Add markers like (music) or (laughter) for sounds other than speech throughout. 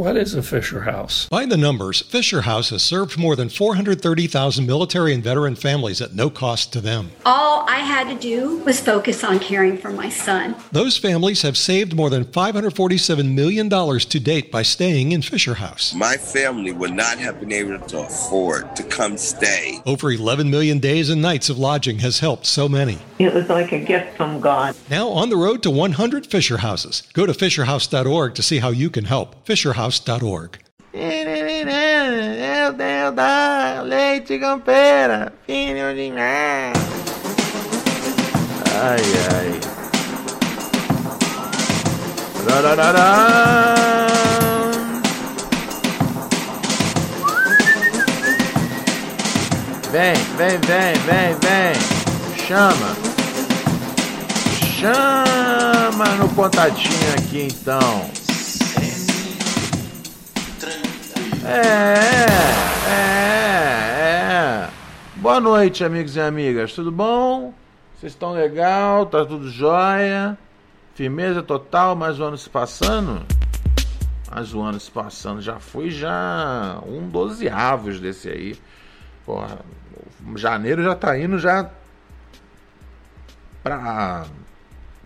What is a Fisher House? By the numbers, Fisher House has served more than 430,000 military and veteran families at no cost to them. All I had to do was focus on caring for my son. Those families have saved more than $547 million to date by staying in Fisher House. My family would not have been able to afford to come stay. Over 11 million days and nights of lodging has helped so many. It was like a gift from God. Now on the road to 100 Fisher Houses. Go to fisherhouse.org to see how you can help. Fisherhouse.org. Meu Deus da leite campeira, filho de mãe. Ai, ai. Rararará. Vem, vem, vem, vem, vem. Chama. Chama no pontadinho aqui então. É, é, é. Boa noite, amigos e amigas. Tudo bom? Vocês estão legal? Tá tudo jóia? Firmeza total, mais um ano se passando? Mais um ano se passando. Já foi já um dozeavos desse aí. Porra, janeiro já tá indo já para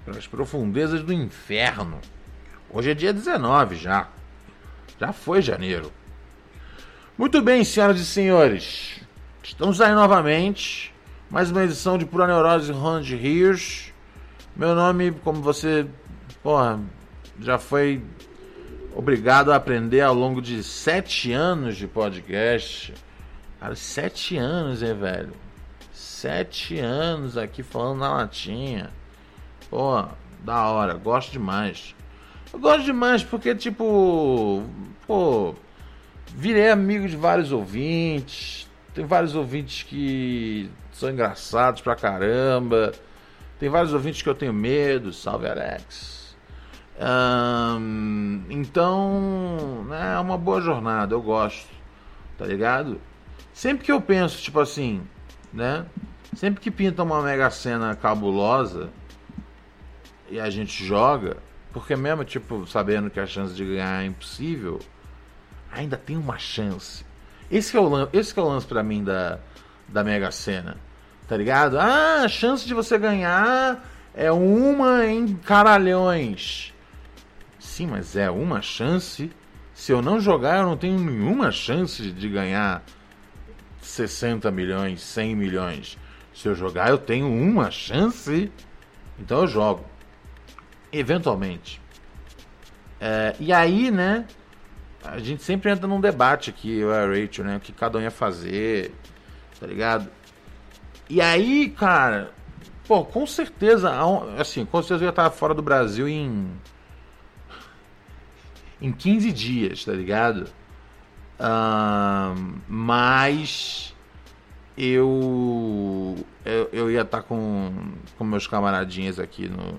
as profundezas do inferno. Hoje é dia 19 já. Já foi janeiro. Muito bem, senhoras e senhores. Estamos aí novamente. Mais uma edição de Pura Neurose Ronald Hirsch. Meu nome, como você porra, já foi obrigado a aprender ao longo de sete anos de podcast. Cara, sete anos, hein, velho? Sete anos aqui falando na latinha. Pô, da hora, gosto demais. Eu gosto demais porque, tipo, pô, virei amigo de vários ouvintes. Tem vários ouvintes que são engraçados pra caramba. Tem vários ouvintes que eu tenho medo. Salve, Alex. então, né, é uma boa jornada, eu gosto. Tá ligado? Sempre que eu penso, tipo assim, né? Sempre que pinta uma mega cena cabulosa e a gente joga, porque mesmo, tipo, sabendo que a chance de ganhar é impossível, ainda tem uma chance. Esse é o esse é o lance pra mim da, da Mega Sena. Tá ligado? Ah, a chance de você ganhar é uma em caralhões. Sim, mas é uma chance. Se eu não jogar, eu não tenho nenhuma chance de ganhar 60 milhões, 100 milhões. Se eu jogar, eu tenho uma chance. Então eu jogo. Eventualmente. É, e aí, né? A gente sempre entra num debate aqui, eu e a Rachel, né? O que cada um ia fazer, tá ligado? E aí, cara, pô, com certeza, assim, com certeza eu ia estar fora do Brasil em. em 15 dias, tá ligado? Mas eu, eu, eu ia estar com, com meus camaradinhas aqui no,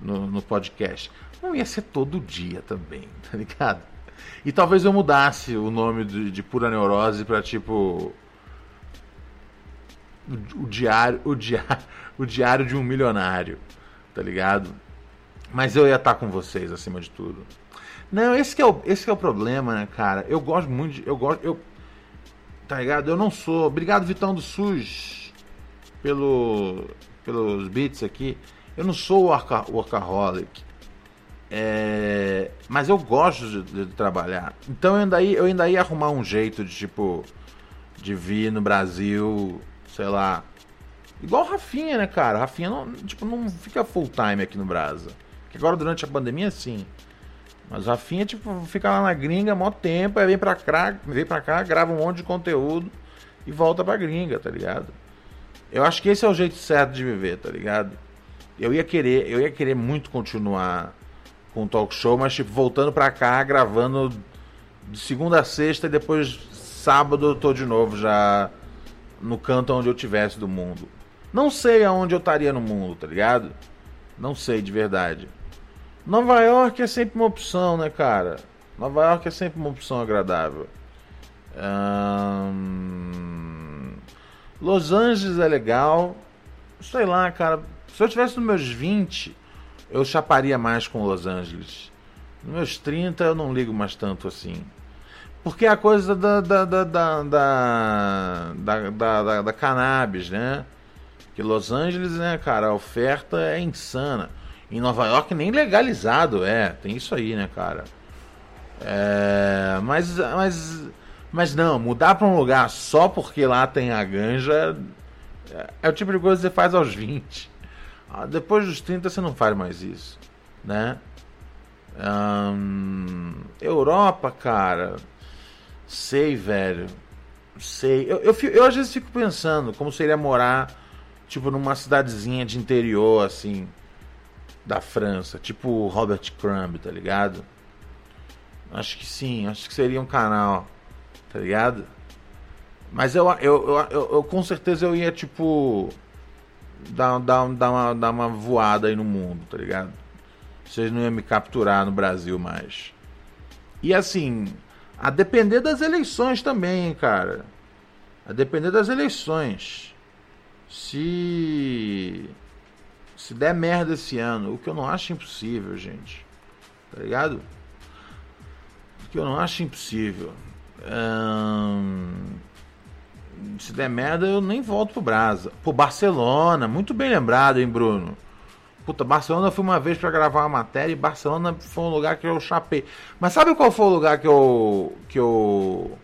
no, no, podcast. Não ia ser todo dia também, (laughs) tá ligado? E talvez eu mudasse o nome de, de Pura Neurose para tipo. O, o, diário, o, diário, o diário de um milionário, tá ligado? Mas eu ia estar com vocês acima de tudo. Não, esse é o, esse é o problema, né, cara? Eu gosto muito de. Eu gosto. Eu, tá ligado? Eu não sou. Obrigado, Vitão do SUS, pelo, pelos beats aqui. Eu não sou worka, workaholic. É, mas eu gosto de, de, trabalhar. Então eu ainda, ia, eu ainda ia arrumar um jeito de, tipo, de vir no Brasil, sei lá. Igual o Rafinha, né, cara? Rafinha não, tipo, não fica full time aqui no Brasa. Que agora durante a pandemia, sim. Mas o Rafinha, tipo, fica lá na gringa mó tempo, aí vem pra cá, vem pra cá, grava um monte de conteúdo e volta pra gringa, tá ligado? Eu acho que esse é o jeito certo de viver, tá ligado? Eu ia querer, eu ia querer muito continuar com o talk show, mas tipo, voltando pra cá, gravando de segunda a sexta e depois sábado eu tô de novo já no canto onde eu tivesse do mundo. Não sei aonde eu estaria no mundo, tá ligado? Não sei de verdade. Nova York é sempre uma opção, né, cara? Nova York é sempre uma opção agradável. Los Angeles é legal. Sei lá, cara. Se eu tivesse nos meus 20, eu chaparia mais com Los Angeles. Nos meus 30 eu não ligo mais tanto assim. Porque é a coisa da, da, da, da, da, da, da, da cannabis, né? Que Los Angeles, né, cara, a oferta é insana. Em Nova York nem legalizado é, tem isso aí, né, cara? É, mas, mas, mas não, mudar para um lugar só porque lá tem a ganja é, é o tipo de coisa que você faz aos 20. Ah, depois dos 30 você não faz mais isso, né? Hum, Europa, cara, sei, velho, sei. Eu, eu, eu, às vezes fico pensando como seria morar, tipo, numa cidadezinha de interior, assim, da França, tipo Robert Crumb, tá ligado? Acho que sim, acho que seria um canal, tá ligado? Mas eu, eu, eu, eu, eu com certeza eu ia, tipo, dar, dar, dar, uma, dar uma voada aí no mundo, tá ligado? Vocês não iam me capturar no Brasil mais. E assim, a depender das eleições também, cara. A depender das eleições. Se. Se der merda esse ano, o que eu não acho impossível, gente. Tá ligado? O que eu não acho impossível. Hum se der merda, eu nem volto pro Brasa. Pô, Barcelona, muito bem lembrado, hein, Bruno? Puta, Barcelona eu fui uma vez para gravar uma matéria e Barcelona foi um lugar que eu chapei. Mas sabe qual foi o lugar que eu. que eu.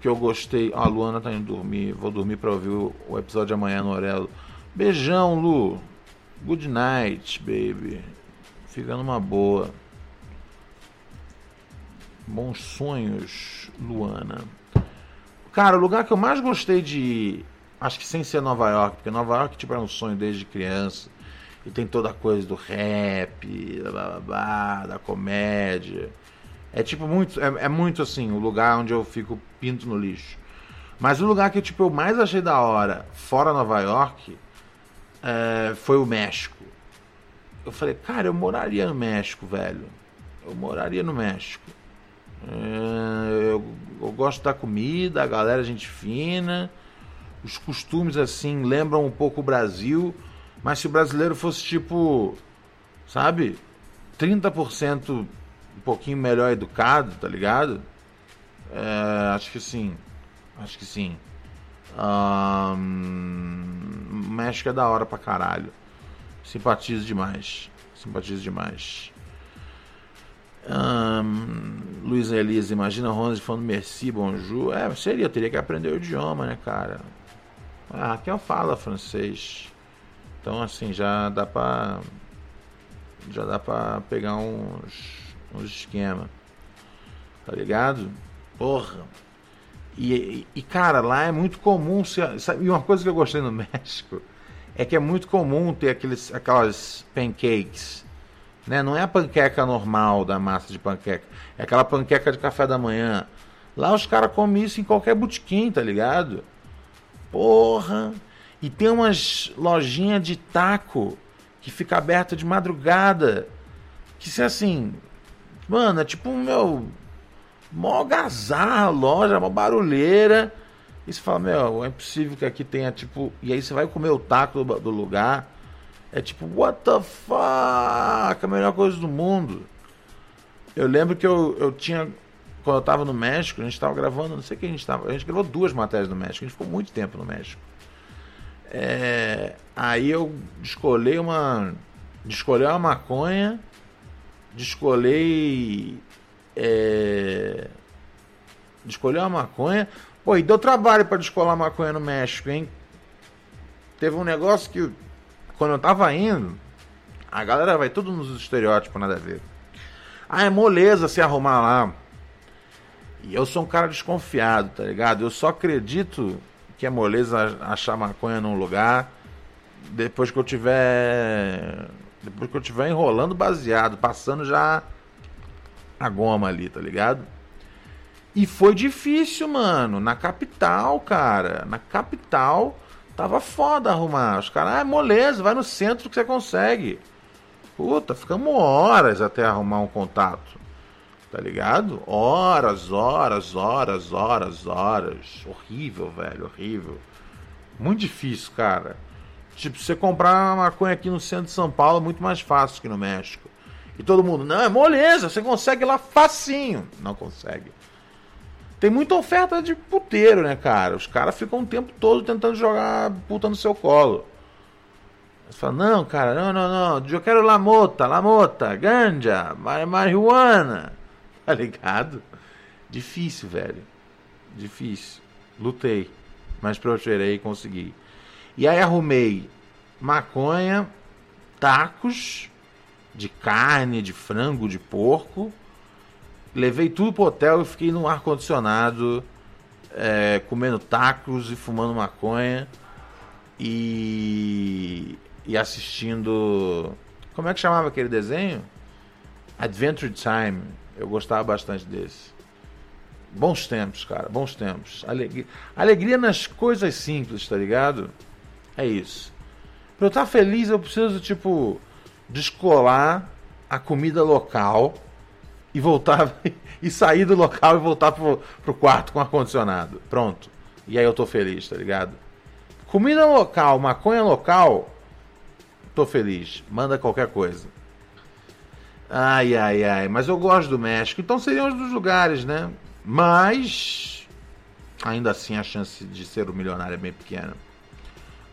que eu gostei? Ah, a Luana tá indo dormir. Vou dormir pra ouvir o, episódio de amanhã no Orelo. Beijão, Lu. Good night, baby. Fica numa boa. Bons sonhos, Luana. Cara, o lugar que eu mais gostei de ir, acho que sem ser Nova York, porque Nova York tipo, era um sonho desde criança. E tem toda a coisa do rap, blá, blá, blá, da comédia. É tipo muito, é, é, muito assim, o lugar onde eu fico pinto no lixo. Mas o lugar que tipo, eu mais achei da hora, fora Nova York, é, foi o México. Eu falei, cara, eu moraria no México, velho. Eu moraria no México. É, eu, eu, gosto da comida, a galera gente fina. Os costumes assim lembram um pouco o Brasil, mas se o brasileiro fosse tipo, sabe, 30% um pouquinho melhor educado, tá ligado? É, acho que sim. Acho que sim. Um, México é da hora pra caralho. Simpatizo demais. Simpatizo demais. Um, Luiz Elisa, imagina Ronald falando merci, bonjour. É, seria, teria que aprender o idioma, né, cara? Ah, quem fala francês. Então, assim, já dá pra. Já dá pra pegar uns, uns esquema. Tá ligado? Porra. E, e, cara, lá é muito comum. Sabe, e uma coisa que eu gostei no (laughs) México é que é muito comum ter aqueles, aquelas pancakes né? Não é a panqueca normal da massa de panqueca. É aquela panqueca de café da manhã. Lá os caras comem isso em qualquer botequim, tá ligado? Porra! E tem umas lojinhas de taco que fica aberta de madrugada. Que se assim. Mano, é tipo um meu. Mó gazarra loja, mó barulheira. E você fala, meu, é impossível que aqui tenha tipo. E aí você vai comer o taco do lugar. É tipo, what the fuck? A melhor coisa do mundo. Eu lembro que eu, eu tinha. Quando eu tava no México, a gente tava gravando, não sei o que a gente tava. A gente gravou duas matérias no México, a gente ficou muito tempo no México. É, aí eu descolei uma. Descolei uma maconha. Descolei. É, descolei uma maconha. Pô, e deu trabalho para descolar maconha no México, hein? Teve um negócio que quando eu tava indo, a galera vai tudo nos estereótipos, nada a ver. Ah, é moleza se arrumar lá. E eu sou um cara desconfiado, tá ligado? Eu só acredito que é moleza achar maconha num lugar depois que eu tiver. Depois que eu tiver enrolando baseado, passando já a goma ali, tá ligado? E foi difícil, mano. Na capital, cara. Na capital Tava foda arrumar. Os caras, ah, moleza, vai no centro que você consegue. Puta, ficamos horas até arrumar um contato. Tá ligado? Horas, horas, horas, horas, horas. Horrível, velho, horrível. Muito difícil, cara. Tipo, você comprar uma maconha aqui no centro de São Paulo é muito mais fácil que no México. E todo mundo, não, é moleza, você consegue lá facinho. Não consegue. Tem muita oferta de puteiro, né, cara? Os caras ficam o tempo todo tentando jogar puta no seu colo. Você fala, não, cara, não, não, não. Eu quero lamota, lamota, ganja, marihuana. (laughs) Tá ligado? Difícil, velho. Difícil. Lutei. Mas prosperei e consegui. E aí arrumei maconha, tacos de carne, de frango, de porco. Levei tudo pro hotel e fiquei no ar-condicionado, é, comendo tacos e fumando maconha. E, e assistindo. Como é que chamava aquele desenho? Adventure Time. Eu gostava bastante desse. Bons tempos, cara, bons tempos. Alegria, alegria nas coisas simples, tá ligado? É isso. Pra eu estar feliz, eu preciso, tipo, descolar a comida local e voltar (laughs) e sair do local e voltar pro, pro quarto com ar-condicionado. Pronto. E aí eu tô feliz, tá ligado? Comida local, maconha local, tô feliz. Manda qualquer coisa. Ai, ai, ai. Mas eu gosto do México. Então seriam os dos lugares, né? Mas. Ainda assim a chance de ser um milionário é bem pequena.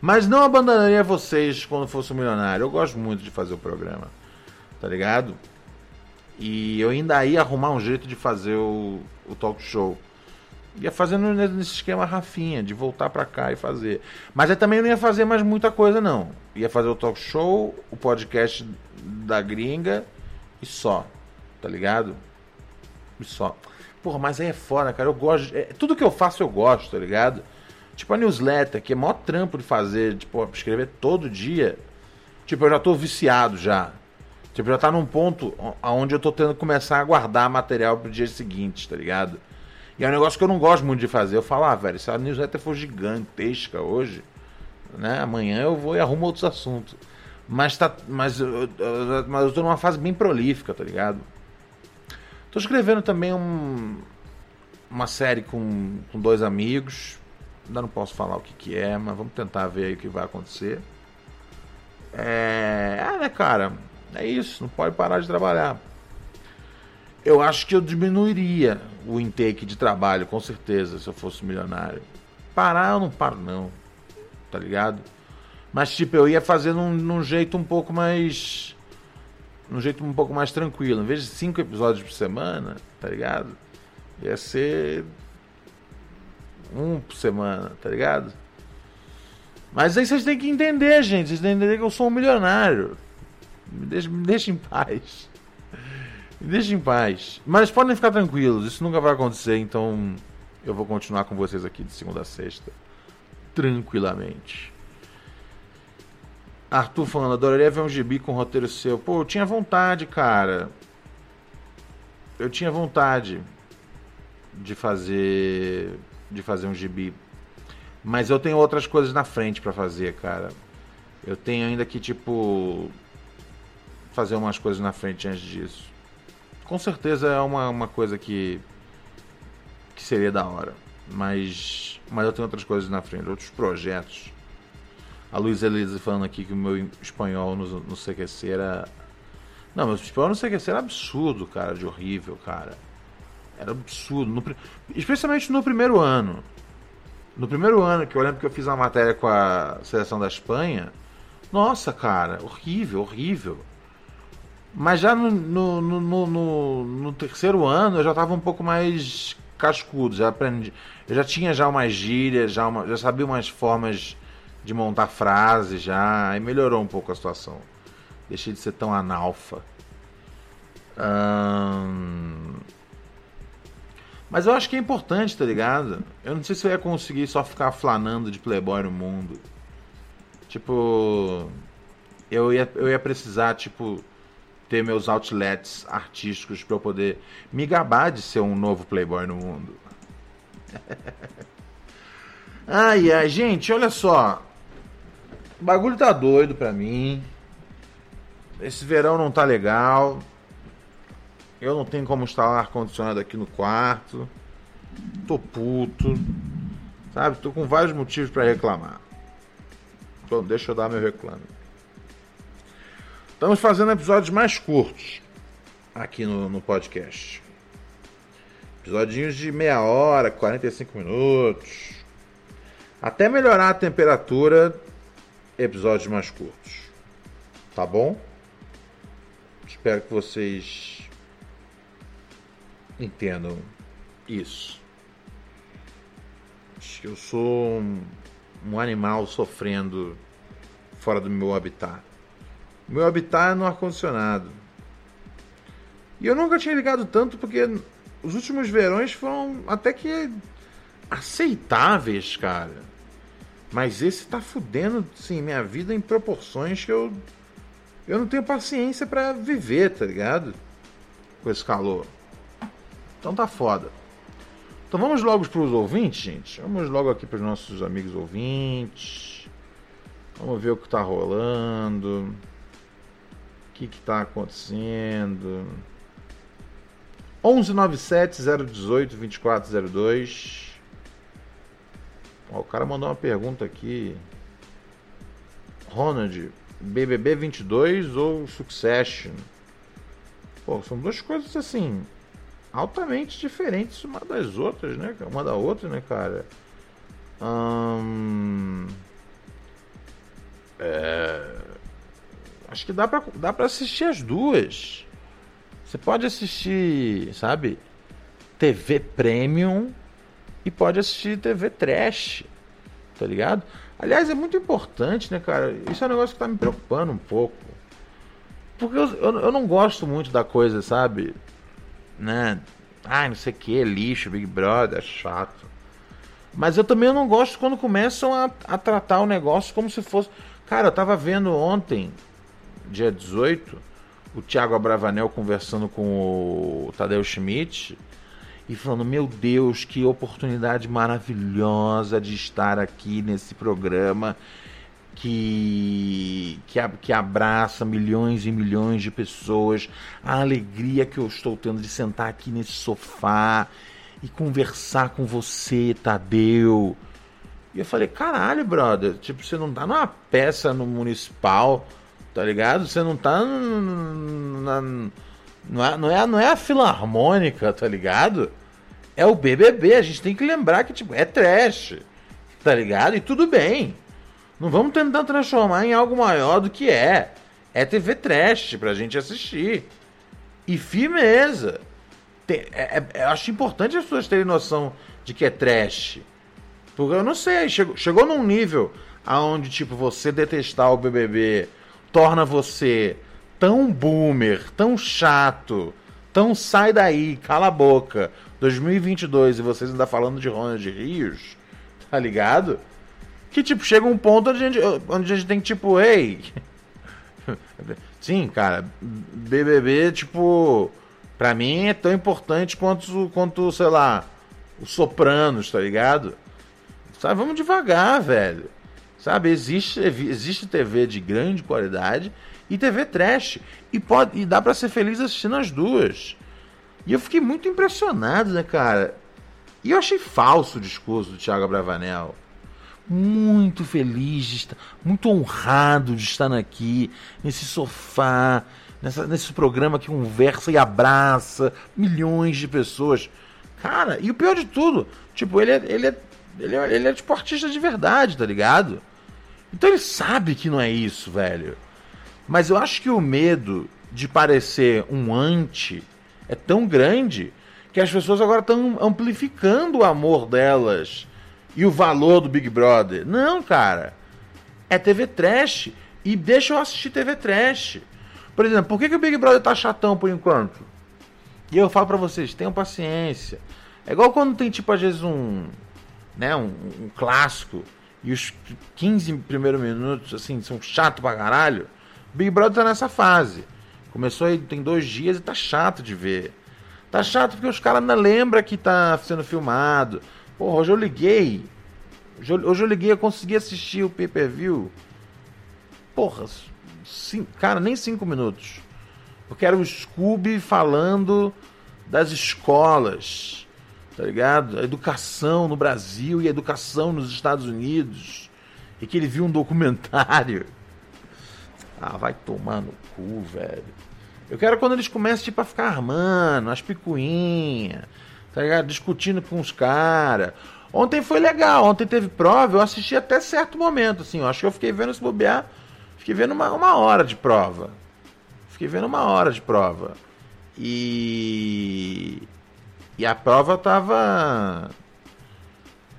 Mas não abandonaria vocês quando fosse um milionário. Eu gosto muito de fazer o programa. Tá ligado? E eu ainda ia arrumar um jeito de fazer o, o talk show. Ia fazendo nesse esquema Rafinha, de voltar pra cá e fazer. Mas eu também não ia fazer mais muita coisa, não. Ia fazer o talk show, o podcast da gringa e só. Tá ligado? E só. Porra, mas aí é fora, cara. Eu gosto. É, tudo que eu faço eu gosto, tá ligado? Tipo a newsletter, que é maior trampo de fazer, tipo, escrever todo dia. Tipo, eu já tô viciado já. Tipo, já tá num ponto onde eu tô tendo que começar a guardar material pro dia seguinte, tá ligado? E é um negócio que eu não gosto muito de fazer. Eu falo, ah, velho, se a newsletter for gigantesca hoje, né? Amanhã eu vou e arrumo outros assuntos. Mas tá. Mas, eu, mas eu tô numa fase bem prolífica, tá ligado? Tô escrevendo também um, uma série com, com dois amigos. Ainda não posso falar o que, que é, mas vamos tentar ver aí o que vai acontecer. É, é, né, cara? É isso, não pode parar de trabalhar. Eu acho que eu diminuiria o intake de trabalho, com certeza, se eu fosse milionário. Parar eu não paro, não. Tá ligado? Mas, tipo, eu ia fazer num, num jeito um pouco mais. Num jeito um pouco mais tranquilo. Em vez de cinco episódios por semana, tá ligado? Ia ser. Um por semana, tá ligado? Mas aí vocês têm que entender, gente. Vocês têm que entender que eu sou um milionário. Me deixa, me deixa em paz. Me deixa em paz. Mas podem ficar tranquilos, isso nunca vai acontecer, então eu vou continuar com vocês aqui de segunda a sexta. Tranquilamente. Arthur falando, adoraria ver um gibi com roteiro seu. Pô, eu tinha vontade, cara. Eu tinha vontade de fazer de fazer um gibi. Mas eu tenho outras coisas na frente para fazer, cara. Eu tenho ainda que tipo fazer umas coisas na frente antes disso. Com certeza é uma, uma coisa que que seria da hora, mas mas eu tenho outras coisas na frente, outros projetos. A Luiz Elisa falando aqui que o meu espanhol no, no CQC era. Não, meu espanhol no CQC era absurdo, cara, de horrível, cara. Era absurdo. No, especialmente no primeiro ano. No primeiro ano, que eu lembro que eu fiz uma matéria com a seleção da Espanha. Nossa, cara, horrível, horrível. Mas já no, no, no, no, no terceiro ano eu já estava um pouco mais cascudo, já aprendi. Eu já tinha já umas gírias, já, uma, já sabia umas formas de montar frases já, aí melhorou um pouco a situação. Deixei de ser tão analfa. Hum... Mas eu acho que é importante, tá ligado? Eu não sei se eu ia conseguir só ficar flanando de playboy no mundo. Tipo, eu ia, eu ia precisar, tipo, ter meus outlets artísticos para eu poder me gabar de ser um novo playboy no mundo. (laughs) ai, ai, gente, olha só. O bagulho tá doido pra mim. Esse verão não tá legal. Eu não tenho como instalar ar-condicionado aqui no quarto. Tô puto. Sabe? Tô com vários motivos para reclamar. Então, deixa eu dar meu reclame. Estamos fazendo episódios mais curtos. aqui no, no podcast. Episodinhos de meia hora, 45 minutos. Até melhorar a temperatura, episódios mais curtos. Tá bom? Espero que vocês entendam isso. Eu sou um, um animal sofrendo fora do meu habitat. Meu habitat é no ar-condicionado. E eu nunca tinha ligado tanto porque os últimos verões foram até que aceitáveis, cara. Mas esse tá fudendo, sim, minha vida em proporções que eu. Eu não tenho paciência para viver, tá ligado? Com esse calor. Então tá foda. Então vamos logo pros ouvintes, gente. Vamos logo aqui pros nossos amigos ouvintes. Vamos ver o que tá rolando. Que que tá acontecendo. 1197 018 2402 Ó, o cara mandou uma pergunta aqui. Ronald, BBB 22 ou Succession? Pô, são duas coisas assim altamente diferentes uma das outras, né? Uma da outra, né, cara? Hum... É... Acho que dá pra, dá pra assistir as duas. Você pode assistir, sabe? TV Premium e pode assistir TV trash, tá ligado? Aliás, é muito importante, né, cara? Isso é um negócio que tá me preocupando um pouco. Porque eu, eu, eu não gosto muito da coisa, sabe? Né? Ai, não sei o que, lixo, Big Brother, é chato. Mas eu também não gosto quando começam a, a tratar o negócio como se fosse. Cara, eu tava vendo ontem, dia 18, o Thiago Abravanel conversando com o Tadeu Schmidt e falando: Meu Deus, que oportunidade maravilhosa de estar aqui nesse programa que, que, que abraça milhões e milhões de pessoas. A alegria que eu estou tendo de sentar aqui nesse sofá e conversar com você, Tadeu. E eu falei: Caralho, brother, tipo, você não tá numa peça no municipal, tá ligado? Você não tá na. Não é, não, é, não é a filarmônica, tá ligado? É o BBB. A gente tem que lembrar que tipo, é trash. Tá ligado? E tudo bem. Não vamos tentar transformar em algo maior do que é. É TV trash pra gente assistir. E firmeza. Tem, é, é, eu acho importante as pessoas terem noção de que é trash. Porque eu não sei, chegou, chegou num nível aonde tipo você detestar o BBB torna você tão boomer, tão chato, tão sai daí, cala a boca. 2022 e vocês ainda falando de Ronald Rios, tá ligado? Que, tipo, chega um ponto onde a gente, onde a gente tem que, tipo, ei. (laughs) Sim, cara, BBB, tipo, pra mim é tão importante quanto, quanto sei lá, os Sopranos, tá ligado? Sabe, vamos devagar, velho. Sabe, existe, existe TV de grande qualidade e TV trash. E, pode, e dá para ser feliz assistindo as duas. E eu fiquei muito impressionado, né, cara? E eu achei falso o discurso do Thiago Bravanel muito feliz de estar, muito honrado de estar aqui, nesse sofá, nessa, nesse programa que conversa e abraça milhões de pessoas. Cara, e o pior de tudo, tipo, ele é, ele é, ele é, ele é tipo artista de verdade, tá ligado? Então ele sabe que não é isso, velho. Mas eu acho que o medo de parecer um anti é tão grande que as pessoas agora estão amplificando o amor delas e o valor do Big Brother. Não, cara. É TV Trash. E deixa eu assistir TV Trash. Por exemplo, por que, que o Big Brother tá chatão por enquanto? E eu falo para vocês, tenham paciência. É igual quando tem, tipo, às vezes um. Né, um, um clássico. E os 15 primeiros minutos, assim, são chato pra caralho. Big Brother tá nessa fase. Começou aí, tem dois dias e tá chato de ver. Tá chato porque os caras não lembram que tá sendo filmado. Porra, hoje eu liguei. Hoje eu liguei, eu consegui assistir o pay-per-view. Porra, sim, cara, nem cinco minutos. Eu quero o Scooby falando das escolas, tá ligado? A educação no Brasil e a educação nos Estados Unidos. E que ele viu um documentário. (laughs) Ah, vai tomar no cu, velho. Eu quero quando eles começam tipo, a ficar armando, as picuinhas, tá ligado? Discutindo com os caras. Ontem foi legal, ontem teve prova, eu assisti até certo momento, assim. Eu acho que eu fiquei vendo se bobear. Fiquei vendo uma, uma hora de prova. Fiquei vendo uma hora de prova. E. E a prova tava.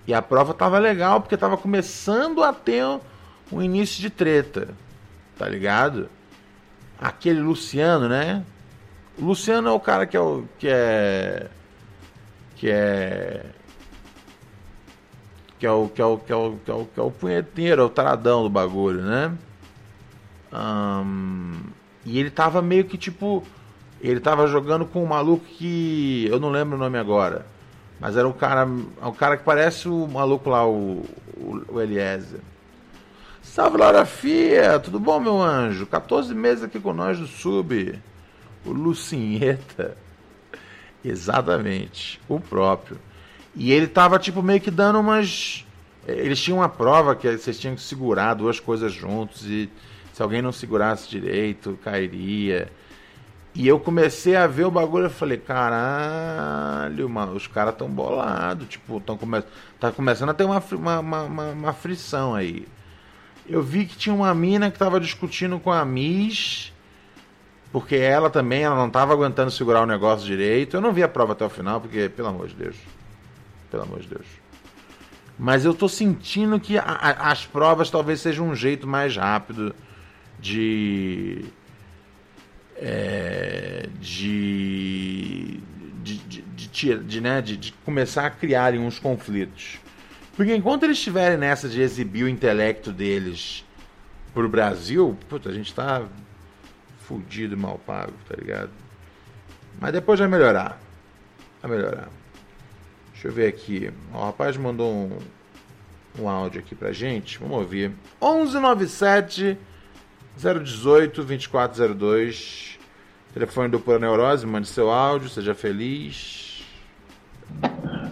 E a prova tava legal, porque tava começando a ter um início de treta. Tá ligado? Aquele Luciano, né? O Luciano é o cara que é o. que é. que é. que é o que é o que é o que é o, que é o punheteiro, é o taradão do bagulho, né? E ele tava meio que tipo. Ele tava jogando com um maluco que. Eu não lembro o nome agora. Mas era um cara. É um cara que parece o maluco lá, o, o, o Eliezer. Salve Laura Fia, tudo bom meu anjo? 14 meses aqui com nós do Sub. O Lucinheta. Exatamente, o próprio. E ele tava tipo meio que dando umas. Eles tinham uma prova que vocês tinham que segurar duas coisas juntos e se alguém não segurasse direito, cairia. E eu comecei a ver o bagulho e falei, caralho, mano, os caras tão bolados, tipo, tão come... tá começando a ter uma, uma, uma, uma, frição aí. Eu vi que tinha uma mina que tava discutindo com a Miss, porque ela também, ela não tava aguentando segurar o negócio direito. Eu não vi a prova até o final, porque, pelo amor de Deus, pelo amor de Deus. Mas eu tô sentindo que a, a, as provas talvez sejam um jeito mais rápido de de, né, de, de começar a criarem uns conflitos. Porque enquanto eles estiverem nessa de exibir o intelecto deles pro Brasil, puta, a gente tá fudido mal pago, tá ligado? Mas depois vai melhorar. Vai melhorar. Deixa eu ver aqui. o rapaz mandou um, um áudio aqui pra gente. Vamos ouvir. 1197 018 2402. Telefone do Pura Neurose, mande seu áudio, seja feliz.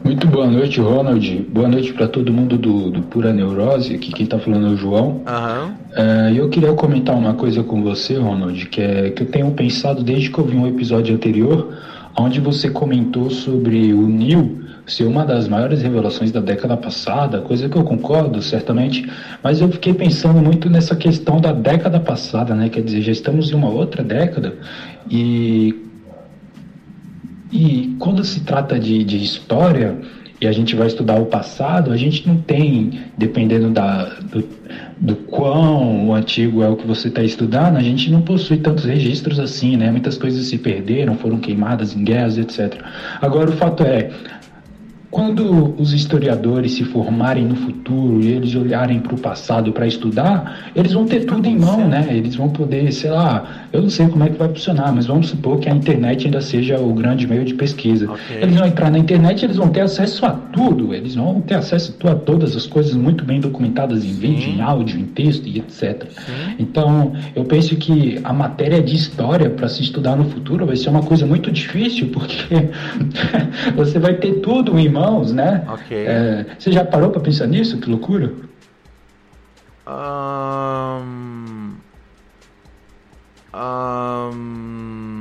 Muito boa noite, Ronald. Boa noite para todo mundo do, do, Pura Neurose. Aqui quem está falando é o João. Uhum. Uh, eu queria comentar uma coisa com você, Ronald, que é que eu tenho pensado desde que eu vi um episódio anterior, onde você comentou sobre o Neil ser uma das maiores revelações da década passada, coisa que eu concordo, certamente, mas eu fiquei pensando muito nessa questão da década passada, né? Quer dizer, já estamos em uma outra década e. E quando se trata de, de história e a gente vai estudar o passado, a gente não tem, dependendo da, do, do quão antigo é o que você está estudando, a gente não possui tantos registros assim, né? Muitas coisas se perderam, foram queimadas em guerras, etc. Agora, o fato é, quando os historiadores se formarem no futuro e eles olharem para o passado para estudar, eles vão ter tudo em mão, né? Eles vão poder, sei lá, eu não sei como é que vai funcionar, mas vamos supor que a internet ainda seja o grande meio de pesquisa. Okay. Eles vão entrar na internet, eles vão ter acesso a tudo, eles vão ter acesso a todas as coisas muito bem documentadas em vídeo, em áudio, em texto e etc. Sim. Então, eu penso que a matéria de história para se estudar no futuro vai ser uma coisa muito difícil, porque (laughs) você vai ter tudo em mão irmãos, né? Ok. É, você já parou para pensar nisso? Que loucura. Um... Um...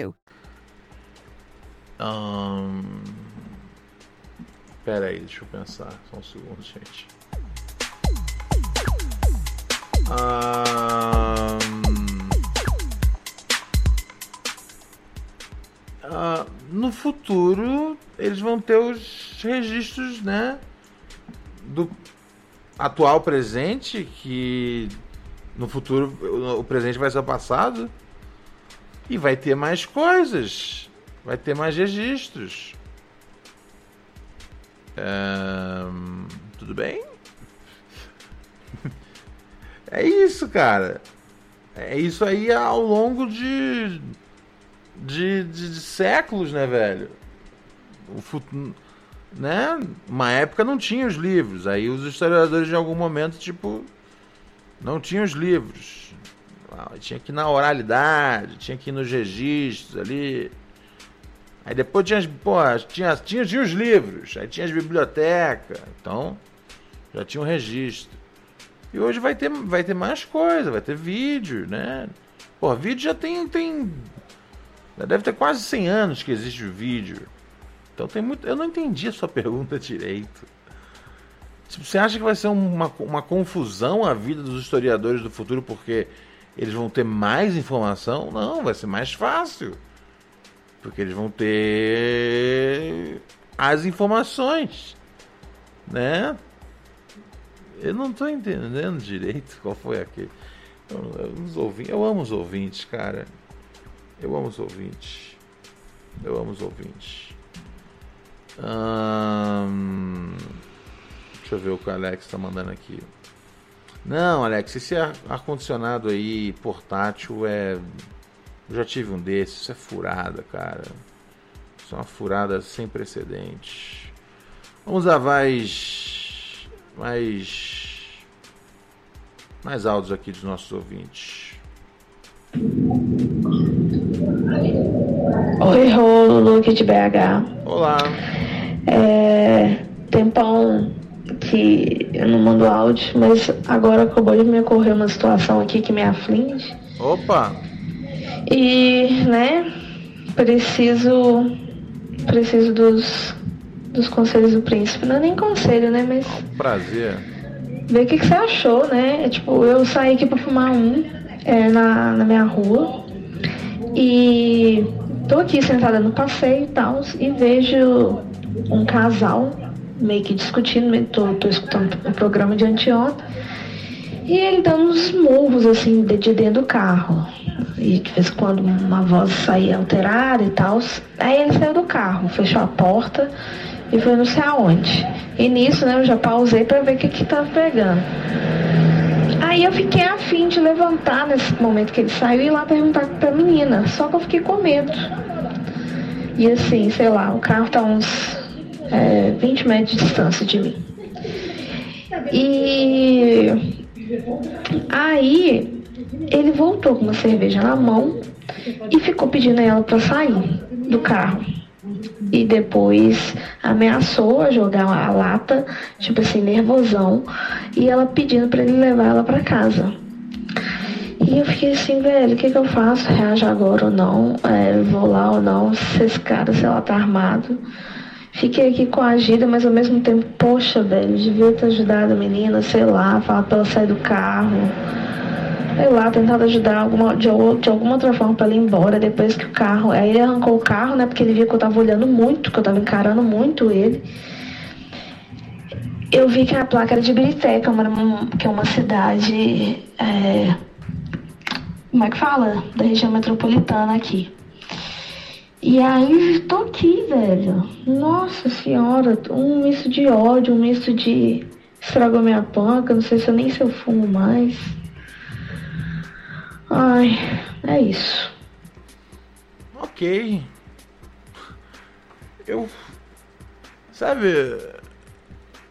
Ahn, Pera aí, deixa eu pensar. Só um segundo, gente. Ahn, ah, no futuro, eles vão ter os registros, né? Do atual presente, que no futuro o presente vai ser o passado. E vai ter mais coisas. Vai ter mais registros. Tudo bem? (laughs) É isso, cara. É isso aí ao longo de. de, de, de séculos, né, velho? O futuro. Né? Uma época não tinha os livros. Aí os historiadores, em algum momento, tipo. Não tinham os livros. Tinha que ir na oralidade, tinha que ir nos registros ali. Aí depois tinha, tinha, tinha, tinha os livros, aí tinha as bibliotecas, então já tinha um registro. E hoje vai ter, vai ter mais coisa, vai ter vídeo, né? Pô, vídeo já tem, tem. Já deve ter quase 100 anos que existe o vídeo. Então tem muito. Eu não entendi a sua (laughs) pergunta direito. Tipo, você acha que vai ser uma, uma confusão a vida dos historiadores do futuro porque eles vão ter mais informação? Não, vai ser mais fácil. Porque eles vão ter as informações, né? Eu não tô entendendo direito qual foi aquele. Eu, os ouvintes, eu amo os ouvintes, cara. Eu amo os ouvintes. Eu amo os ouvintes. Ahn, deixa eu ver o que o Alex tá mandando aqui. Não, Alex, esse ar- ar-condicionado aí portátil é. Eu já tive um desses, isso é furada, cara. Isso é uma furada sem precedentes. Vamos a mais. mais. mais áudios aqui dos nossos ouvintes. Oi, Rô, Luke de BH. Olá. É. Tempão que eu não mando áudio, mas agora acabou de me ocorrer uma situação aqui que me aflige. Opa! E, né, preciso. Preciso dos. dos conselhos do príncipe. Não é nem conselho, né? Mas Prazer. ver o que, que você achou, né? É, tipo, eu saí aqui pra fumar um é, na, na minha rua e tô aqui sentada no passeio e tal, e vejo um casal meio que discutindo, tô escutando o programa de anteontem, e ele dando uns murros assim de, de dentro do carro. E de vez em quando uma voz saía alterada e tal. Aí ele saiu do carro, fechou a porta e foi não sei aonde. E nisso, né, eu já pausei pra ver o que que tava pegando. Aí eu fiquei afim de levantar nesse momento que ele saiu e ir lá perguntar pra menina. Só que eu fiquei com medo. E assim, sei lá, o carro tá uns é, 20 metros de distância de mim. E aí ele voltou com uma cerveja na mão e ficou pedindo a ela pra sair do carro. E depois ameaçou a jogar a lata, tipo assim, nervosão, e ela pedindo pra ele levar ela pra casa. E eu fiquei assim, velho, o que, que eu faço? Reajo agora ou não? É, vou lá ou não? Se esse cara, sei lá, tá armado. Fiquei aqui coagida, mas ao mesmo tempo, poxa, velho, devia ter ajudado a menina, sei lá, falar pra ela sair do carro. Sei lá, tentado ajudar alguma, de, de alguma outra forma pra ela ir embora depois que o carro. Aí ele arrancou o carro, né? Porque ele via que eu tava olhando muito, que eu tava encarando muito ele. Eu vi que a placa era de Birité, que é uma, que é uma cidade. é, como é que fala? Da região metropolitana aqui. E aí, tô aqui, velho. Nossa senhora, um misto de ódio, um misto de. Estragou minha panca, não sei se eu nem se eu fumo mais. Ai, é isso. Ok. Eu. Sabe.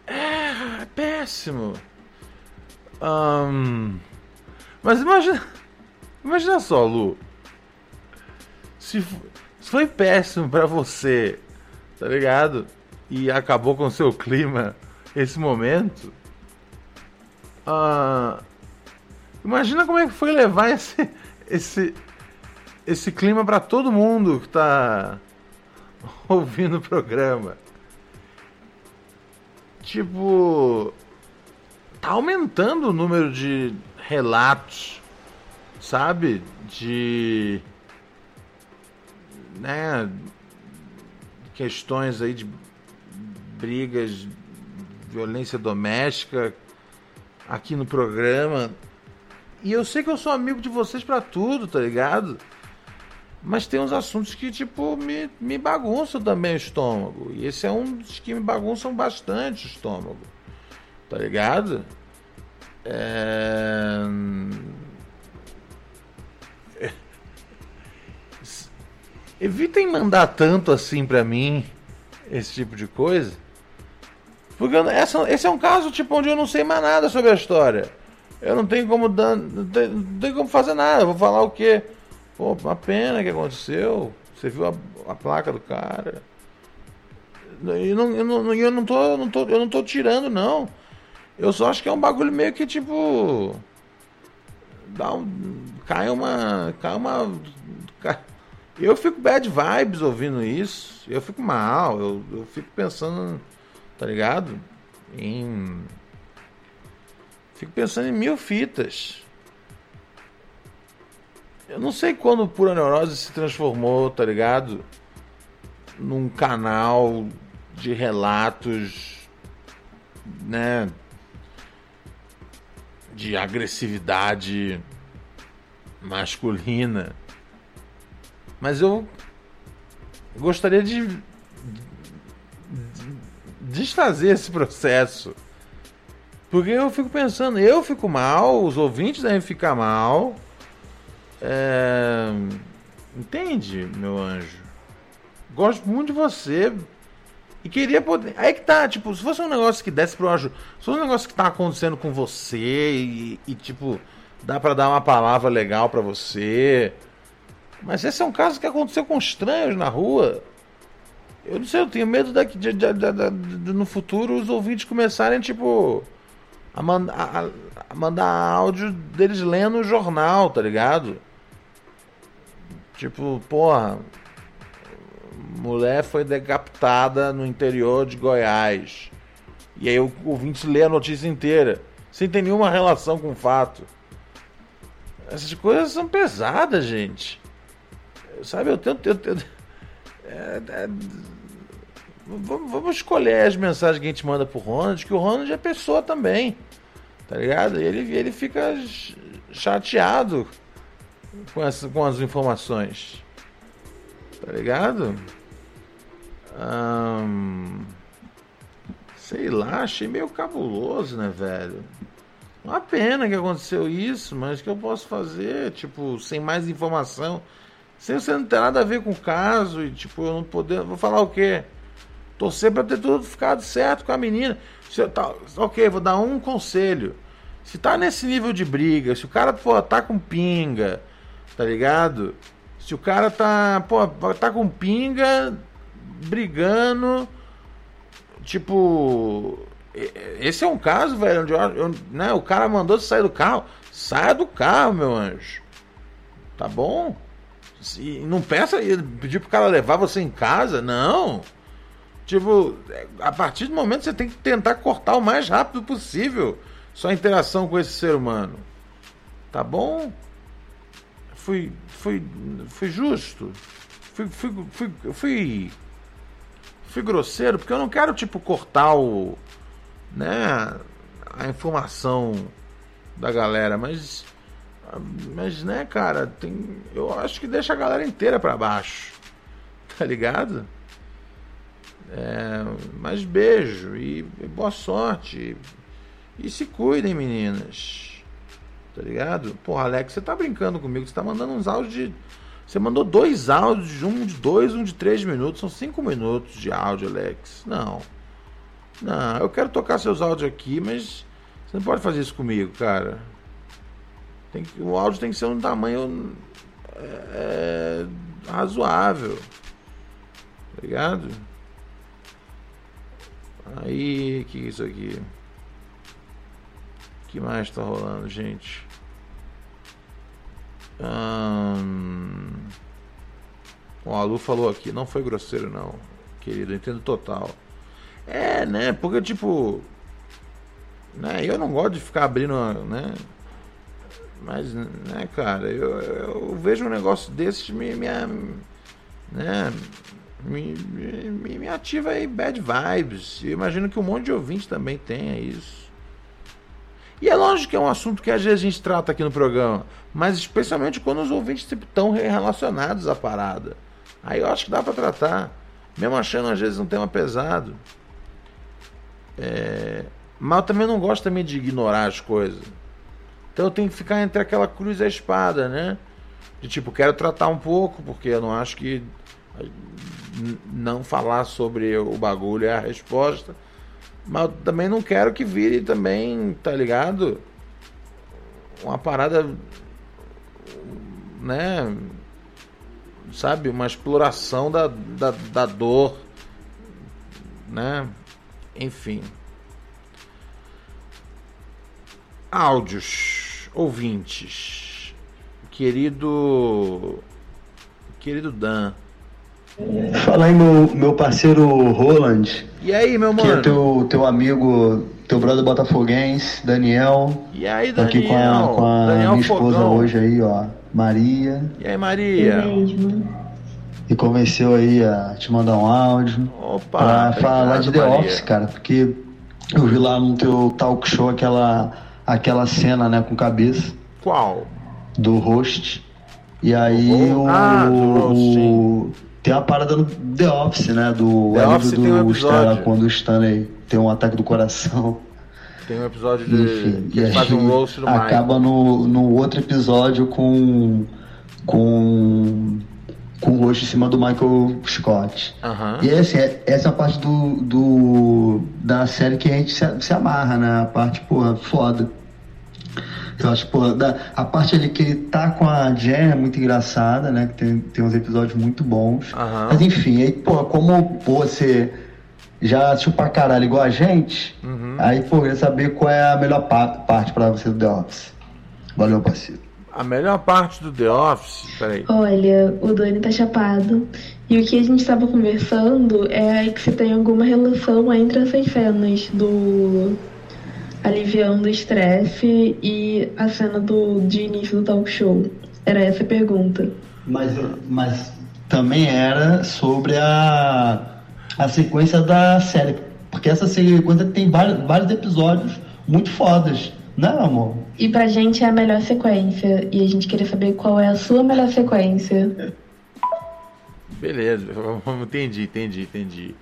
É, é péssimo. Ahn, mas imagina. Imagina só, Lu. Se, se foi péssimo pra você, tá ligado? E acabou com o seu clima esse momento. ah, imagina como é que foi levar esse, esse, esse clima pra todo mundo que tá ouvindo o programa. Tipo, tá aumentando o número de relatos, sabe? De né, questões aí de brigas, violência doméstica aqui no programa. E eu sei que eu sou amigo de vocês pra tudo, tá ligado? Mas tem uns assuntos que, tipo, me, me bagunçam também o estômago. E esse é um dos que me bagunçam bastante o estômago. Tá ligado? É... Evitem mandar tanto assim pra mim esse tipo de coisa. Porque eu- essa, esse é um caso tipo onde eu não sei mais nada sobre a história. Eu não tenho como dar, não tenho, não tenho como fazer nada. Eu vou falar o quê? Pô, uma pena que aconteceu. Você viu a, a placa do cara. E não, eu, não, eu, não tô, eu, não tô, eu não tô tirando, não. Eu só acho que é um bagulho meio que tipo. Dá um. Cai uma. Cai uma. cai- eu fico bad vibes ouvindo isso. Eu fico mal. Eu, eu fico pensando. Tá ligado? Em. Fico pensando em mil fitas. Eu não sei quando Pura Neurose se transformou, tá ligado? Num canal de relatos, né? De agressividade masculina. Mas eu gostaria de de- desfazer esse processo. Porque eu fico pensando, eu fico mal, os ouvintes devem ficar mal. É... Entende, meu anjo? Gosto muito de você. E queria poder. Aí que tá, tipo, se fosse um negócio que desse pro anjo. Se fosse um negócio que tá acontecendo com você e, e, tipo, dá pra dar uma palavra legal pra você. Mas esse é um caso que aconteceu com estranhos na rua. Eu não sei, eu tenho medo daqui, de, de- de- no futuro os ouvintes começarem, tipo, a, manda, a, a mandar áudio deles lendo o jornal, tá ligado? Tipo, porra, mulher foi decapitada no interior de Goiás. E aí o ouvinte lê a notícia inteira, sem ter nenhuma relação com o fato. Essas coisas são pesadas, gente. Sabe, eu tento. Eu, tento- é- é- vamos, escolher as mensagens que a gente manda pro Ronald, que o Ronald é pessoa também. Tá ligado? Ele, ele fica ch- chateado com, essa, com as informações. Tá ligado? Ahn, sei lá, achei meio cabuloso, né, velho? Uma pena que aconteceu isso, mas o que eu posso fazer, tipo, sem mais informação, sem você não ter nada a ver com o caso e, tipo, eu não poder. Vou falar o quê? Torcer pra ter tudo ficado certo com a menina. Se tá, ok, vou dar um conselho. Se tá nesse nível de briga, se o cara, pô, tá com pinga, tá ligado? Se o cara tá, pô, tá com pinga, brigando, tipo, esse é um caso, velho, onde eu, eu- né, o cara mandou você sair do carro, saia do carro, meu anjo. Tá bom? Se, não peça, pedir pro cara levar você em casa, não. Tipo, é, a partir do momento você tem que tentar cortar o mais rápido possível sua interação com esse ser humano. Tá bom? Fui, fui, fui justo. Fui, fui, fui, fui, fui grosseiro, porque eu não quero, tipo, cortar o, né, a informação da galera, mas, mas, né, cara, tem, eu acho que deixa a galera inteira pra baixo, (laughs) tá ligado? É, mas beijo e, e boa sorte. E, e se cuidem, meninas. Tá ligado? Porra, Alex, você tá brincando comigo. Você tá mandando uns áudios de. Você mandou dois áudios, um de dois, um de três minutos. São cinco minutos de áudio, Alex. Não. Não, eu quero tocar seus áudios aqui, mas você não pode fazer isso comigo, cara. Tem que, o áudio tem que ser um tamanho é, razoável. Tá ligado? Aí, que é isso aqui? O que mais tá rolando, gente? Hum... O Alu falou aqui, não foi grosseiro não, querido, entendo total. É, né? Porque tipo, né? Eu não gosto de ficar abrindo, né? Mas, né, cara, eu, eu vejo um negócio desse me, me, né, me, me, me ativa aí bad vibes. Eu imagino que um monte de ouvinte também tenha isso. E é lógico que é um assunto que às vezes a gente trata aqui no programa, mas especialmente quando os ouvintes estão relacionados à parada. Aí eu acho que dá para tratar, mesmo achando às vezes um tema pesado. É... Mas eu também não gosto também de ignorar as coisas. Então eu tenho que ficar entre aquela cruz e a espada, né? De tipo, quero tratar um pouco, porque eu não acho que não falar sobre o bagulho é a resposta. Mas também não quero que vire também, tá ligado? Uma parada. Né? Sabe? Uma exploração da, da, da dor. Né? Enfim. Áudios. Ouvintes. Querido. Querido Dan. Fala aí, meu, meu parceiro Roland. E aí, meu mano? Que é teu, teu amigo, teu brother botafoguense, Daniel. E aí, Tô aqui com a, com a Daniel minha esposa Fogão. hoje aí, ó. Maria. E aí, Maria? E convenceu aí a te mandar um áudio. Opa, pra falar de The Maria. Office, cara. Porque eu vi lá no teu talk show aquela, aquela cena, né, com cabeça. Qual? Do host. E aí o, Ah, o- tem uma parada no The Office, né? Do The Office do tem um quando o Stanley tem um ataque do coração. Tem um episódio de. Enfim, que e eles fazem um roast do acaba no, no outro episódio com com com o rosto em cima do Michael Scott. Aham. E assim, é- essa é a parte do, do da série que a gente se, se amarra, né? A parte, porra, foda. Eu acho, porra, da, a parte ali que ele tá com a Jen é muito engraçada, né? Que tem, tem uns episódios muito bons. Aham. Mas enfim, aí, porra, como você já pra caralho igual a gente, Uhum. aí, pô, eu queria saber qual é a melhor pa- parte pra você do The Office. Valeu, parceiro. A melhor parte do The Office. Peraí. Olha, o Dani tá chapado. E o que a gente tava conversando é que se tem alguma relação entre essas cenas do aliviando o estresse e a cena do, de início do talk show. Era essa a pergunta. Mas, mas também era sobre a, a sequência da série. Porque essa sequência tem vários, vários episódios muito fodas. Não, é, amor? E pra gente é a melhor sequência. E a gente queria saber qual é a sua melhor sequência. Beleza, (laughs) entendi, entendi, entendi.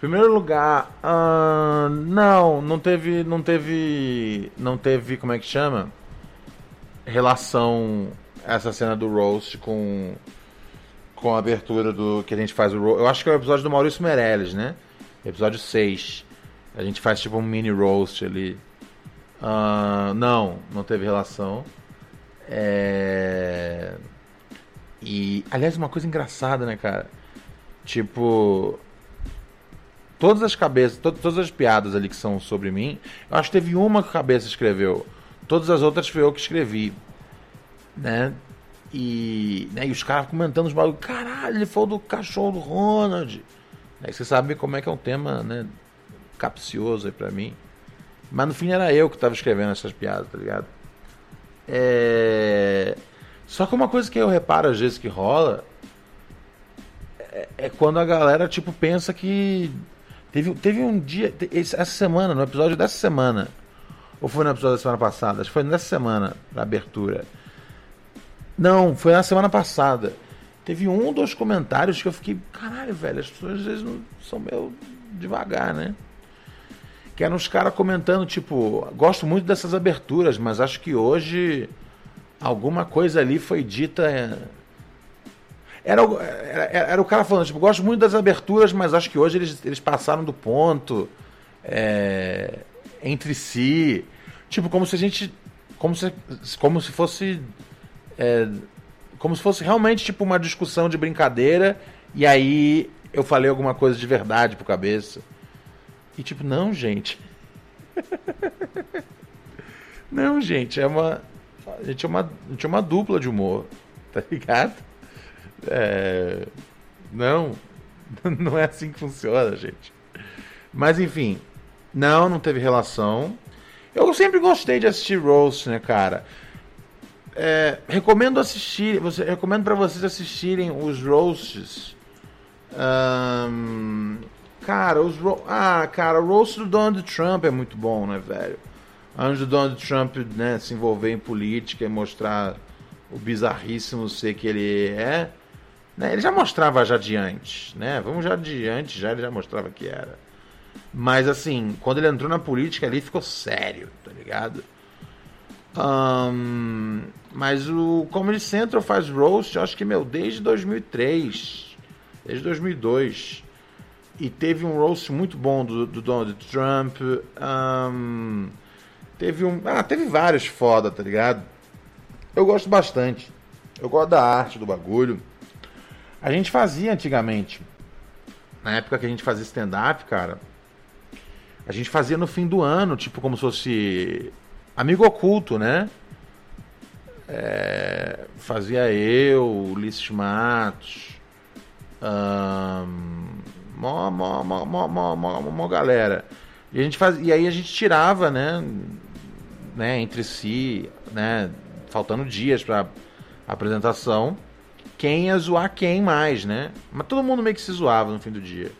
Primeiro lugar, ahn, não, não teve, não teve, não teve, como é que chama? Relação essa cena do roast com com a abertura do que a gente faz o roast. Eu acho que é o episódio do Maurício Meirelles, né? Episódio 6. A gente faz tipo um mini roast ali. Ahn, não, não teve relação. É... E, aliás, uma coisa engraçada, né, cara? Tipo, todas as cabeças, to- todas as piadas ali que são sobre mim, eu acho que teve uma que a cabeça escreveu. Todas as outras foi eu que escrevi. Né? E, né, e os caras comentando os bagulhos. Caralho, ele falou do cachorro do Ronald. Aí você sabe como é que é um tema, né? Capcioso aí pra mim. Mas no fim era eu que tava escrevendo essas piadas, tá ligado? É... Só que uma coisa que eu reparo às vezes que rola é, é quando a galera tipo pensa que teve, teve um dia essa semana no episódio dessa semana ou foi no episódio da semana passada acho que foi nessa semana na abertura. Não foi na semana passada. Teve um dois comentários que eu fiquei caralho velho as pessoas às vezes não são meio devagar né que eram os caras comentando, tipo, gosto muito dessas aberturas, mas acho que hoje alguma coisa ali foi dita, é, Era, era, era o cara falando, tipo, gosto muito das aberturas, mas acho que hoje eles, eles passaram do ponto é, entre si. Tipo, como se a gente. Como se, como se fosse. é, como se fosse realmente tipo uma discussão de brincadeira. E aí eu falei alguma coisa de verdade pro cabeça. E tipo, não, gente. (laughs) não, gente, é uma. A gente é uma, gente é uma dupla de humor, (laughs) tá ligado? É, não, (laughs) não é assim que funciona, gente. Mas enfim, não, não teve relação. Eu sempre gostei de assistir roast, né, cara? É, recomendo assistir, você, recomendo para vocês assistirem os roasts. Ahn, cara, os ah, cara, o roast do Donald Trump é muito bom, né, velho? Antes do Donald Trump, né, se envolver em política e mostrar o bizarríssimo ser que ele é, né? Ele já mostrava já de antes, né? Vamos já de antes, já ele já mostrava que era. Mas assim, quando ele entrou na política ali ficou sério, tá ligado? Ahn, mas o Comedy Central faz roast, acho que, meu, desde 2003, desde 2002. E teve um roast muito bom do, do Donald Trump. ahn, teve um. Ah, teve vários foda, tá ligado? Eu gosto bastante. Eu gosto da arte do bagulho. A gente fazia antigamente. Na época que a gente fazia stand-up, cara. A gente fazia no fim do ano, tipo como se fosse amigo oculto, né? É, fazia eu, Ulisses Matos, ahn, mó, mó, mó, mó, mó, mó, mó galera. E, a gente faz, e aí a gente tirava, né, né, entre si, né, faltando dias pra apresentação, quem ia zoar quem mais, né? Mas todo mundo meio que se zoava no fim do dia.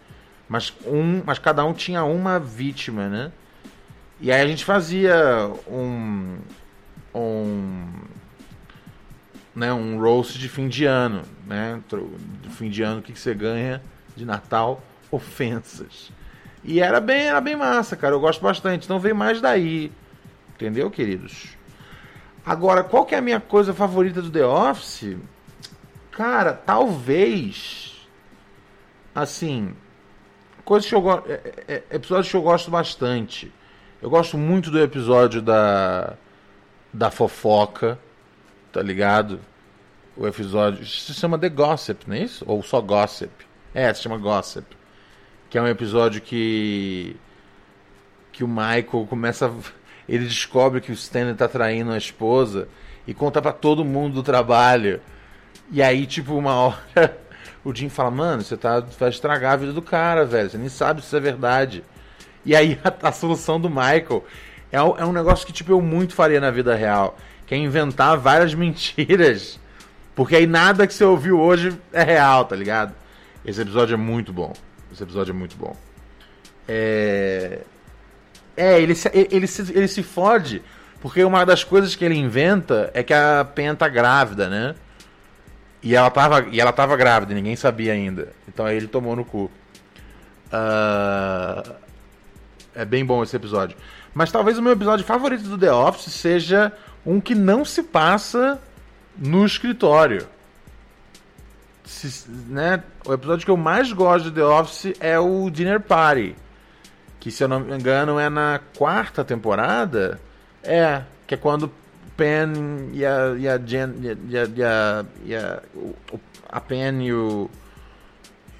Mas, um, mas cada um tinha uma vítima, né? E aí a gente fazia um. um né, um roast de fim de ano, né? De fim de ano, o que, que você ganha de Natal? Ofensas. E era bem, era bem massa, cara. Eu gosto bastante. Então vem mais daí. Entendeu, queridos? Agora, qual que é a minha coisa favorita do The Office? Cara, talvez. Assim. Coisas que eu gosto. Episódios que eu gosto bastante. Eu gosto muito do episódio da. Da fofoca. Tá ligado? O episódio. Se chama The Gossip, não é isso? Ou só Gossip? É, se chama Gossip. Que é um episódio que. Que o Michael começa. Ele descobre que o Stanley tá traindo a esposa. E conta pra todo mundo do trabalho. E aí, tipo, uma hora. (laughs) O Jim fala, mano, você tá, vai estragar a vida do cara, velho. Você nem sabe se isso é verdade. E aí (laughs) a, a solução do Michael é, é um negócio que, tipo, eu muito faria na vida real. Que é inventar várias (laughs) mentiras. Porque aí nada que você ouviu hoje é real, tá ligado? Esse episódio é muito bom. Esse episódio é muito bom. É. É, ele se, ele, se, ele se fode. Porque uma das coisas que ele inventa é que a Pen tá grávida, né? E ela tava, e ela tava grávida, ninguém sabia ainda. Então aí ele tomou no cu. Ah, é bem bom esse episódio. Mas talvez o meu episódio favorito do The Office seja um que não se passa no escritório. Se- né? O episódio que eu mais gosto de The Office é o Dinner Party. Que, se eu não me engano, é na quarta temporada. É, que é quando Pen e a, e a Jen. E a, e a, e a, a, Pen e o.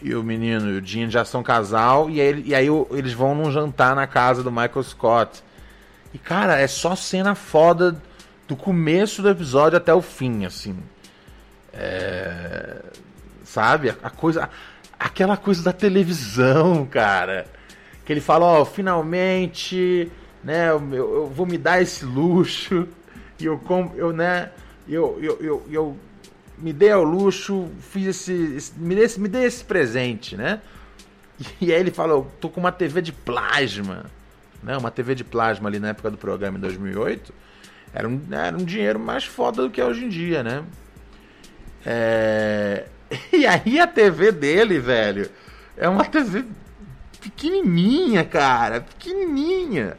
E o menino, e o Dean já são casal. E aí, e aí eles vão num jantar na casa do Michael Scott. E, cara, é só cena foda do começo do episódio até o fim, assim. É, sabe? A, coisa. Aquela coisa da televisão, cara. Que ele fala, ó, finalmente, né, eu, eu- vou me dar esse luxo. E eu, eu né, eu, eu, eu, eu me dei ao luxo, fiz esse, esse- me, dei esse, me dei esse presente, né? E aí ele fala, eu tô com uma TV de plasma, né? Uma TV de plasma ali na época do programa em 2008. Era um, era um dinheiro mais foda do que é hoje em dia, né? É... (laughs) E aí a TV dele, velho, é uma TV pequenininha, cara, pequenininha.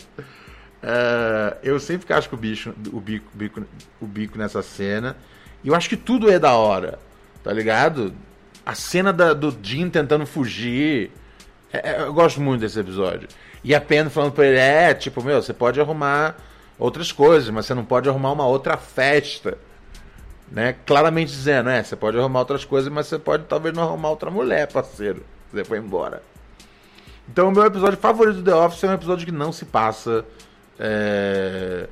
É, eu sempre casco o bicho, o bico, bico, o bico nessa cena. E eu acho que tudo é da hora, tá ligado? A cena da- do Jim tentando fugir. é- é- eu gosto muito desse episódio. E a Pen falando pra ele: é, tipo, meu, você pode arrumar outras coisas, mas você não pode arrumar uma outra festa. Né? Claramente dizendo: é, você pode arrumar outras coisas, mas você pode talvez não arrumar outra mulher, parceiro. Você foi embora. Então, o meu episódio favorito do The Office é um episódio que não se passa é,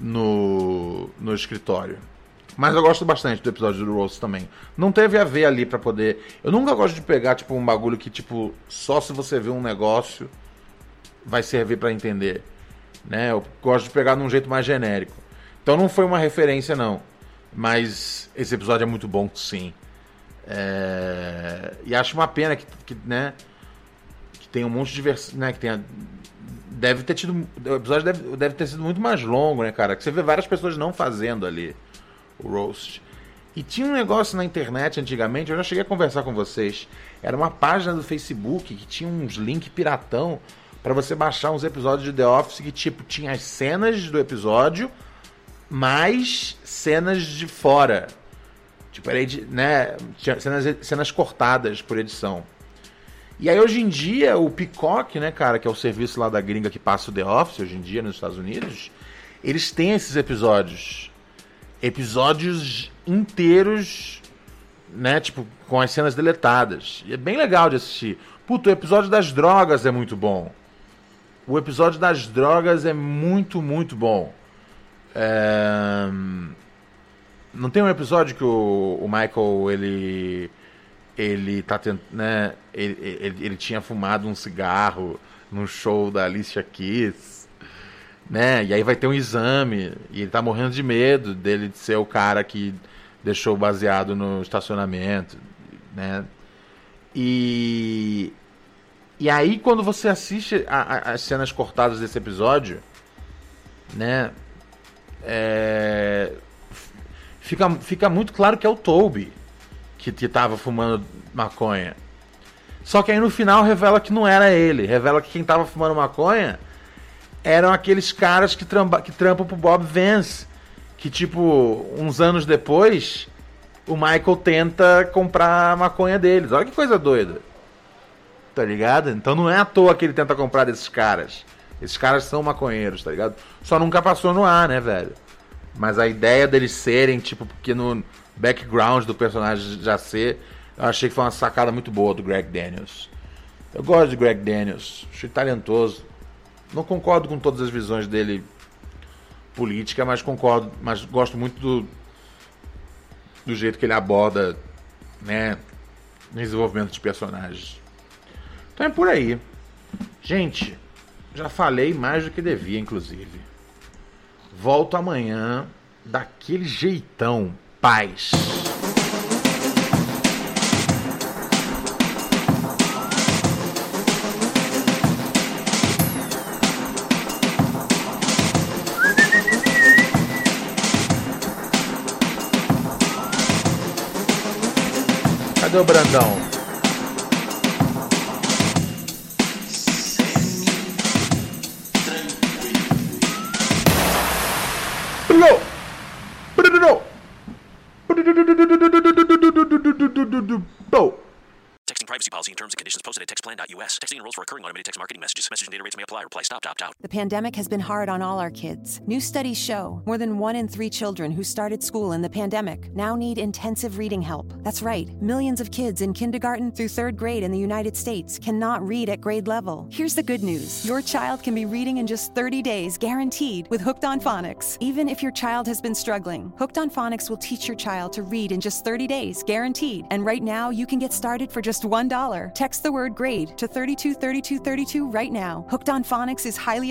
no, no escritório. Mas eu gosto bastante do episódio do Rose também. Não teve a ver ali pra poder. Eu nunca gosto de pegar, tipo, um bagulho que, tipo, só se você vê um negócio vai servir pra entender. Né? Eu gosto de pegar num jeito mais genérico. Então não foi uma referência, não. Mas esse episódio é muito bom, sim. É, E acho uma pena que, que, né, que tem um monte de vers... né, que tenha deve ter tido o episódio deve, deve ter sido muito mais longo, né, cara? Que você vê várias pessoas não fazendo ali o roast. E tinha um negócio na internet antigamente, eu já cheguei a conversar com vocês. Era uma página do Facebook que tinha uns links piratão para você baixar uns episódios de The Office que tipo tinha as cenas do episódio mais cenas de fora. Tipo, era né, cenas, cenas cortadas por edição. E aí hoje em dia o Peacock, né, cara, que é o serviço lá da gringa que passa o The Office hoje em dia nos Estados Unidos, eles têm esses episódios. Episódios inteiros, né, tipo, com as cenas deletadas. E é bem legal de assistir. Puto, o episódio das drogas é muito bom. O episódio das drogas é muito, muito bom. É... Não tem um episódio que o, o Michael, ele ele tá tent... né, ele, ele, ele tinha fumado um cigarro no show da Alicia Keys, né? E aí vai ter um exame e ele tá morrendo de medo dele de ser o cara que deixou baseado no estacionamento, né? E e aí quando você assiste a- a- as cenas cortadas desse episódio, né? É, fica, fica muito claro que é o Toby que, que tava fumando maconha. Só que aí no final revela que não era ele. Revela que quem tava fumando maconha eram aqueles caras que, que trampam pro Bob Vance. Que, tipo, uns anos depois, o Michael tenta comprar a maconha deles. Olha que coisa doida. Tá ligado? Então não é à toa que ele tenta comprar desses caras. Esses caras são maconheiros, tá ligado? Só nunca passou no ar, né, velho? Mas a ideia deles serem, tipo, porque no background do personagem já ser, eu achei que foi uma sacada muito boa do Greg Daniels. Eu gosto de Greg Daniels, achei talentoso. Não concordo com todas as visões dele política, mas concordo, mas gosto muito do do jeito que ele aborda, né, desenvolvimento de personagens. Então é por aí. Gente, já falei mais do que devia, inclusive. Volto amanhã daquele jeitão. Paz. Cadê o Brandão? Pandemic has been hard on all our kids. New studies show more than one in three children who started school in the pandemic now need intensive reading help. That's right, millions of kids in kindergarten through third grade in the United States cannot read at grade level. Here's the good news your child can be reading in just 30 days, guaranteed, with Hooked on Phonics. Even if your child has been struggling, Hooked on Phonics will teach your child to read in just 30 days, guaranteed. And right now, you can get started for just $1. Text the word grade to 323232 right now. Hooked on Phonics is highly